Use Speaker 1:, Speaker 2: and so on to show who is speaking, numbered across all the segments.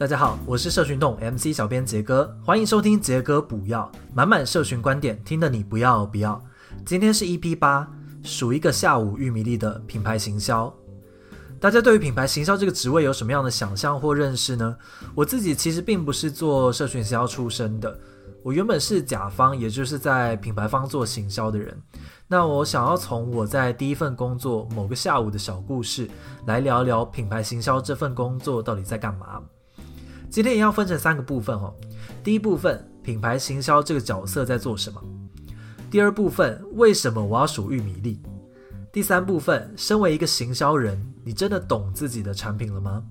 Speaker 1: 大家好，我是社群洞 MC 小编杰哥，欢迎收听杰哥补药，满满社群观点，听得你不要不要。今天是 EP 八，数一个下午玉米粒的品牌行销。大家对于品牌行销这个职位有什么样的想象或认识呢？我自己其实并不是做社群行销出身的，我原本是甲方，也就是在品牌方做行销的人。那我想要从我在第一份工作某个下午的小故事，来聊聊品牌行销这份工作到底在干嘛。今天也要分成三个部分哦。第一部分，品牌行销这个角色在做什么？第二部分，为什么我要数玉米粒？第三部分，身为一个行销人，你真的懂自己的产品了吗？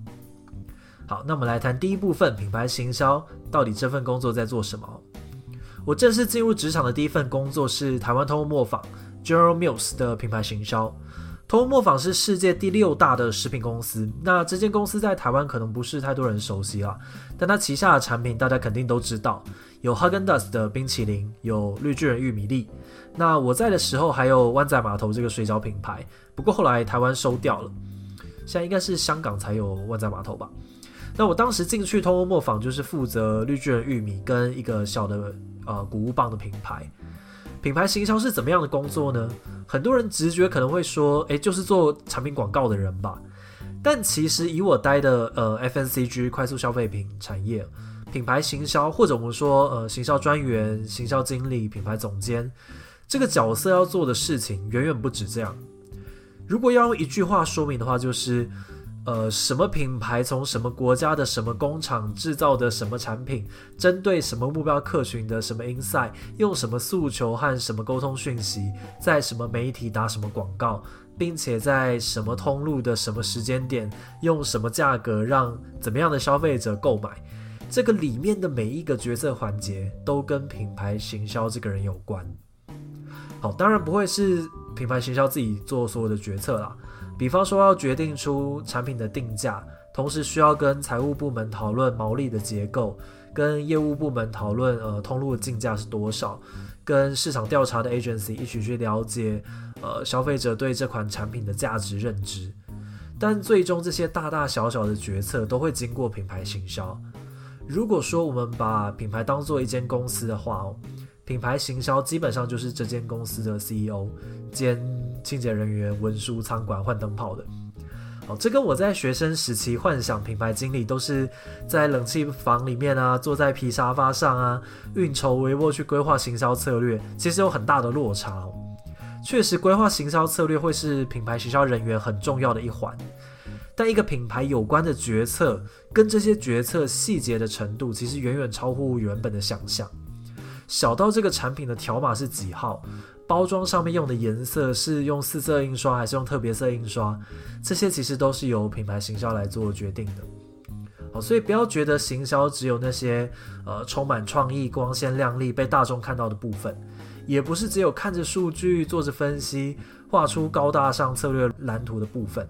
Speaker 1: 好，那我们来谈第一部分，品牌行销到底这份工作在做什么？我正式进入职场的第一份工作是台湾通磨坊 General Mills 的品牌行销。通磨坊是世界第六大的食品公司。那这间公司在台湾可能不是太多人熟悉啦，但它旗下的产品大家肯定都知道，有 Häagen-Dazs 的冰淇淋，有绿巨人玉米粒。那我在的时候还有湾仔码头这个水饺品牌，不过后来台湾收掉了，现在应该是香港才有湾仔码头吧。那我当时进去通磨坊就是负责绿巨人玉米跟一个小的呃谷物棒的品牌。品牌行销是怎么样的工作呢？很多人直觉可能会说，诶，就是做产品广告的人吧。但其实以我待的呃 FNCG 快速消费品产业，品牌行销或者我们说呃行销专员、行销经理、品牌总监，这个角色要做的事情远远不止这样。如果要用一句话说明的话，就是。呃，什么品牌从什么国家的什么工厂制造的什么产品，针对什么目标客群的什么 insight，用什么诉求和什么沟通讯息，在什么媒体打什么广告，并且在什么通路的什么时间点，用什么价格让怎么样的消费者购买，这个里面的每一个决策环节都跟品牌行销这个人有关。好，当然不会是品牌行销自己做所有的决策啦。比方说要决定出产品的定价，同时需要跟财务部门讨论毛利的结构，跟业务部门讨论呃通路的进价是多少，跟市场调查的 agency 一起去了解呃消费者对这款产品的价值认知。但最终这些大大小小的决策都会经过品牌行销。如果说我们把品牌当做一间公司的话哦。品牌行销基本上就是这间公司的 CEO 兼清洁人员、文书、仓管、换灯泡的。好，这跟我在学生时期幻想品牌经理都是在冷气房里面啊，坐在皮沙发上啊，运筹帷幄去规划行销策略，其实有很大的落差哦。确实，规划行销策略会是品牌行销人员很重要的一环，但一个品牌有关的决策跟这些决策细节的程度，其实远远超乎原本的想象。小到这个产品的条码是几号，包装上面用的颜色是用四色印刷还是用特别色印刷，这些其实都是由品牌行销来做决定的。好，所以不要觉得行销只有那些呃充满创意、光鲜亮丽、被大众看到的部分，也不是只有看着数据、做着分析、画出高大上策略蓝图的部分。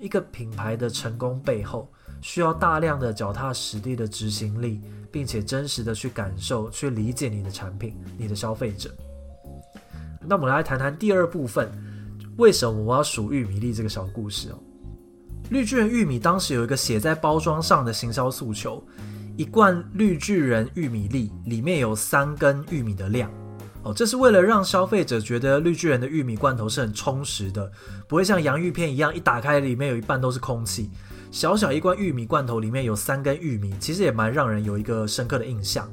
Speaker 1: 一个品牌的成功背后，需要大量的脚踏实地的执行力。并且真实的去感受、去理解你的产品、你的消费者。那我们来谈谈第二部分，为什么我要数玉米粒这个小故事哦？绿巨人玉米当时有一个写在包装上的行销诉求：一罐绿巨人玉米粒里面有三根玉米的量哦，这是为了让消费者觉得绿巨人的玉米罐头是很充实的，不会像洋芋片一样一打开里面有一半都是空气。小小一罐玉米罐头里面有三根玉米，其实也蛮让人有一个深刻的印象。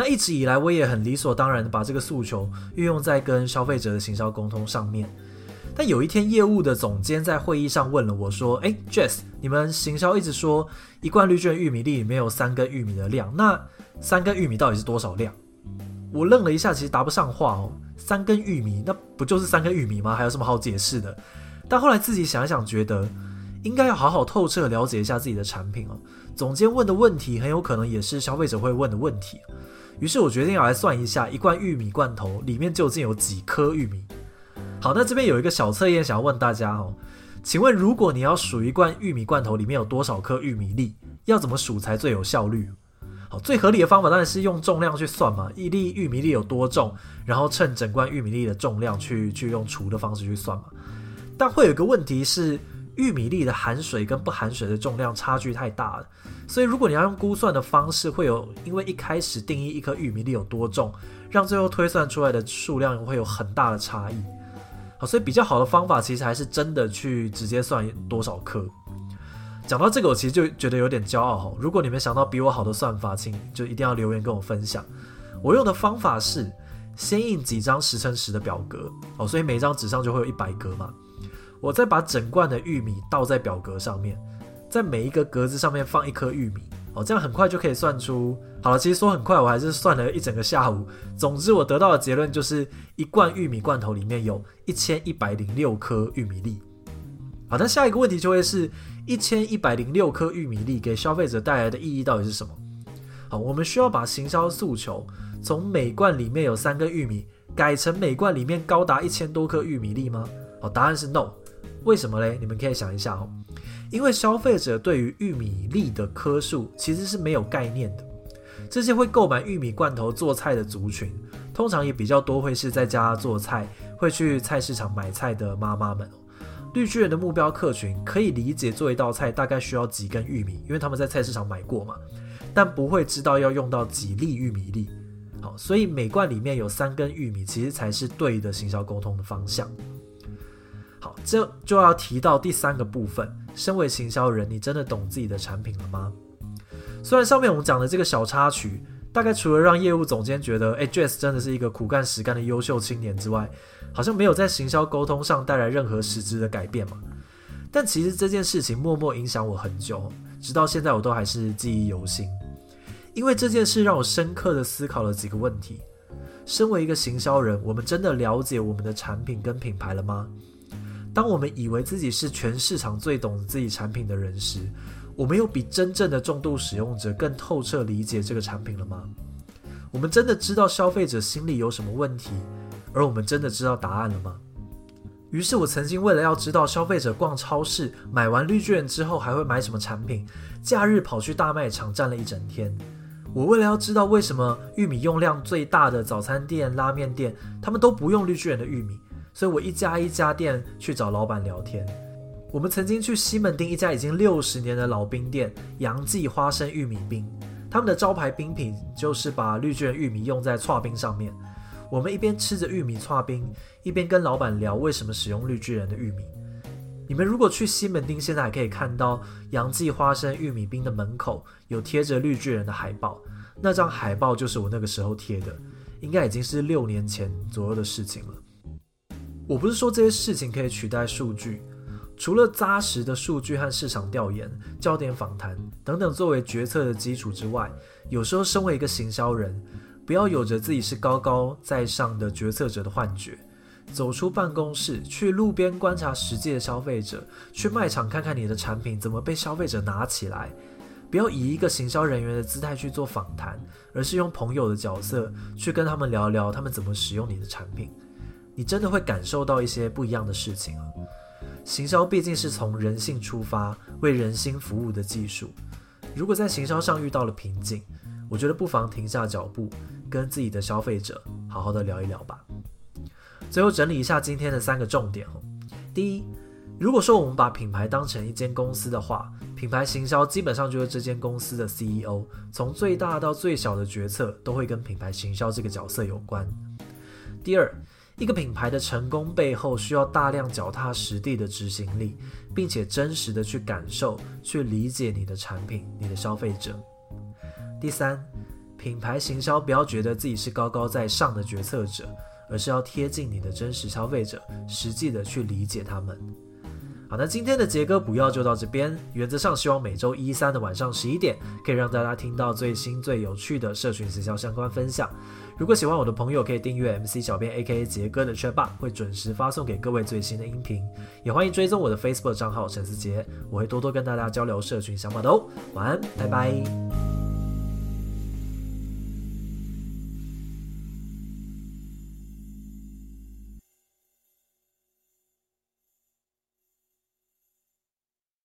Speaker 1: 那一直以来，我也很理所当然的把这个诉求运用在跟消费者的行销沟通上面。但有一天，业务的总监在会议上问了我说：“诶，Jess，你们行销一直说一罐绿卷玉米粒里面有三根玉米的量，那三根玉米到底是多少量？”我愣了一下，其实答不上话哦。三根玉米，那不就是三根玉米吗？还有什么好解释的？但后来自己想一想，觉得。应该要好好透彻了解一下自己的产品哦。总监问的问题很有可能也是消费者会问的问题。于是我决定要来算一下一罐玉米罐头里面究竟有几颗玉米。好，那这边有一个小测验想要问大家哦，请问如果你要数一罐玉米罐头里面有多少颗玉米粒，要怎么数才最有效率？好，最合理的方法当然是用重量去算嘛，一粒玉米粒有多重，然后趁整罐玉米粒的重量去去用除的方式去算嘛。但会有个问题是。玉米粒的含水跟不含水的重量差距太大了，所以如果你要用估算的方式，会有因为一开始定义一颗玉米粒有多重，让最后推算出来的数量会有很大的差异。好，所以比较好的方法其实还是真的去直接算多少颗。讲到这个，我其实就觉得有点骄傲哈。如果你们想到比我好的算法，请就一定要留言跟我分享。我用的方法是先印几张十乘十的表格哦，所以每张纸上就会有一百格嘛。我再把整罐的玉米倒在表格上面，在每一个格子上面放一颗玉米哦，这样很快就可以算出。好了，其实说很快，我还是算了一整个下午。总之，我得到的结论就是一罐玉米罐头里面有一千一百零六颗玉米粒。好，那下一个问题就会是一千一百零六颗玉米粒给消费者带来的意义到底是什么？好，我们需要把行销诉求从每罐里面有三个玉米改成每罐里面高达一千多颗玉米粒吗？好，答案是 no。为什么嘞？你们可以想一下哦，因为消费者对于玉米粒的颗数其实是没有概念的。这些会购买玉米罐头做菜的族群，通常也比较多会是在家做菜，会去菜市场买菜的妈妈们。绿巨人的目标客群可以理解做一道菜大概需要几根玉米，因为他们在菜市场买过嘛，但不会知道要用到几粒玉米粒。好，所以每罐里面有三根玉米，其实才是对的行销沟通的方向。好，这就要提到第三个部分。身为行销人，你真的懂自己的产品了吗？虽然上面我们讲的这个小插曲，大概除了让业务总监觉得，哎，Jess 真的是一个苦干实干的优秀青年之外，好像没有在行销沟通上带来任何实质的改变嘛。但其实这件事情默默影响我很久，直到现在我都还是记忆犹新。因为这件事让我深刻的思考了几个问题。身为一个行销人，我们真的了解我们的产品跟品牌了吗？当我们以为自己是全市场最懂自己产品的人时，我们有比真正的重度使用者更透彻理解这个产品了吗？我们真的知道消费者心里有什么问题，而我们真的知道答案了吗？于是我曾经为了要知道消费者逛超市买完绿巨人之后还会买什么产品，假日跑去大卖场站了一整天。我为了要知道为什么玉米用量最大的早餐店、拉面店，他们都不用绿巨人的玉米。所以我一家一家店去找老板聊天。我们曾经去西门町一家已经六十年的老冰店——杨记花生玉米冰，他们的招牌冰品就是把绿巨人玉米用在剉冰上面。我们一边吃着玉米剉冰，一边跟老板聊为什么使用绿巨人的玉米。你们如果去西门町，现在还可以看到杨记花生玉米冰的门口有贴着绿巨人的海报，那张海报就是我那个时候贴的，应该已经是六年前左右的事情了。我不是说这些事情可以取代数据，除了扎实的数据和市场调研、焦点访谈等等作为决策的基础之外，有时候身为一个行销人，不要有着自己是高高在上的决策者的幻觉，走出办公室，去路边观察实际的消费者，去卖场看看你的产品怎么被消费者拿起来，不要以一个行销人员的姿态去做访谈，而是用朋友的角色去跟他们聊聊他们怎么使用你的产品。你真的会感受到一些不一样的事情啊！行销毕竟是从人性出发，为人心服务的技术。如果在行销上遇到了瓶颈，我觉得不妨停下脚步，跟自己的消费者好好的聊一聊吧。最后整理一下今天的三个重点哦。第一，如果说我们把品牌当成一间公司的话，品牌行销基本上就是这间公司的 CEO，从最大到最小的决策都会跟品牌行销这个角色有关。第二，一个品牌的成功背后需要大量脚踏实地的执行力，并且真实的去感受、去理解你的产品、你的消费者。第三，品牌行销不要觉得自己是高高在上的决策者，而是要贴近你的真实消费者，实际的去理解他们。好，那今天的杰哥补药就到这边。原则上，希望每周一、三的晚上十一点，可以让大家听到最新、最有趣的社群行销相关分享。如果喜欢我的朋友，可以订阅 MC 小编 AKA 杰哥的 Chatbot，会准时发送给各位最新的音频。也欢迎追踪我的 Facebook 账号陈思杰，我会多多跟大家交流社群想法的哦。晚安，拜拜。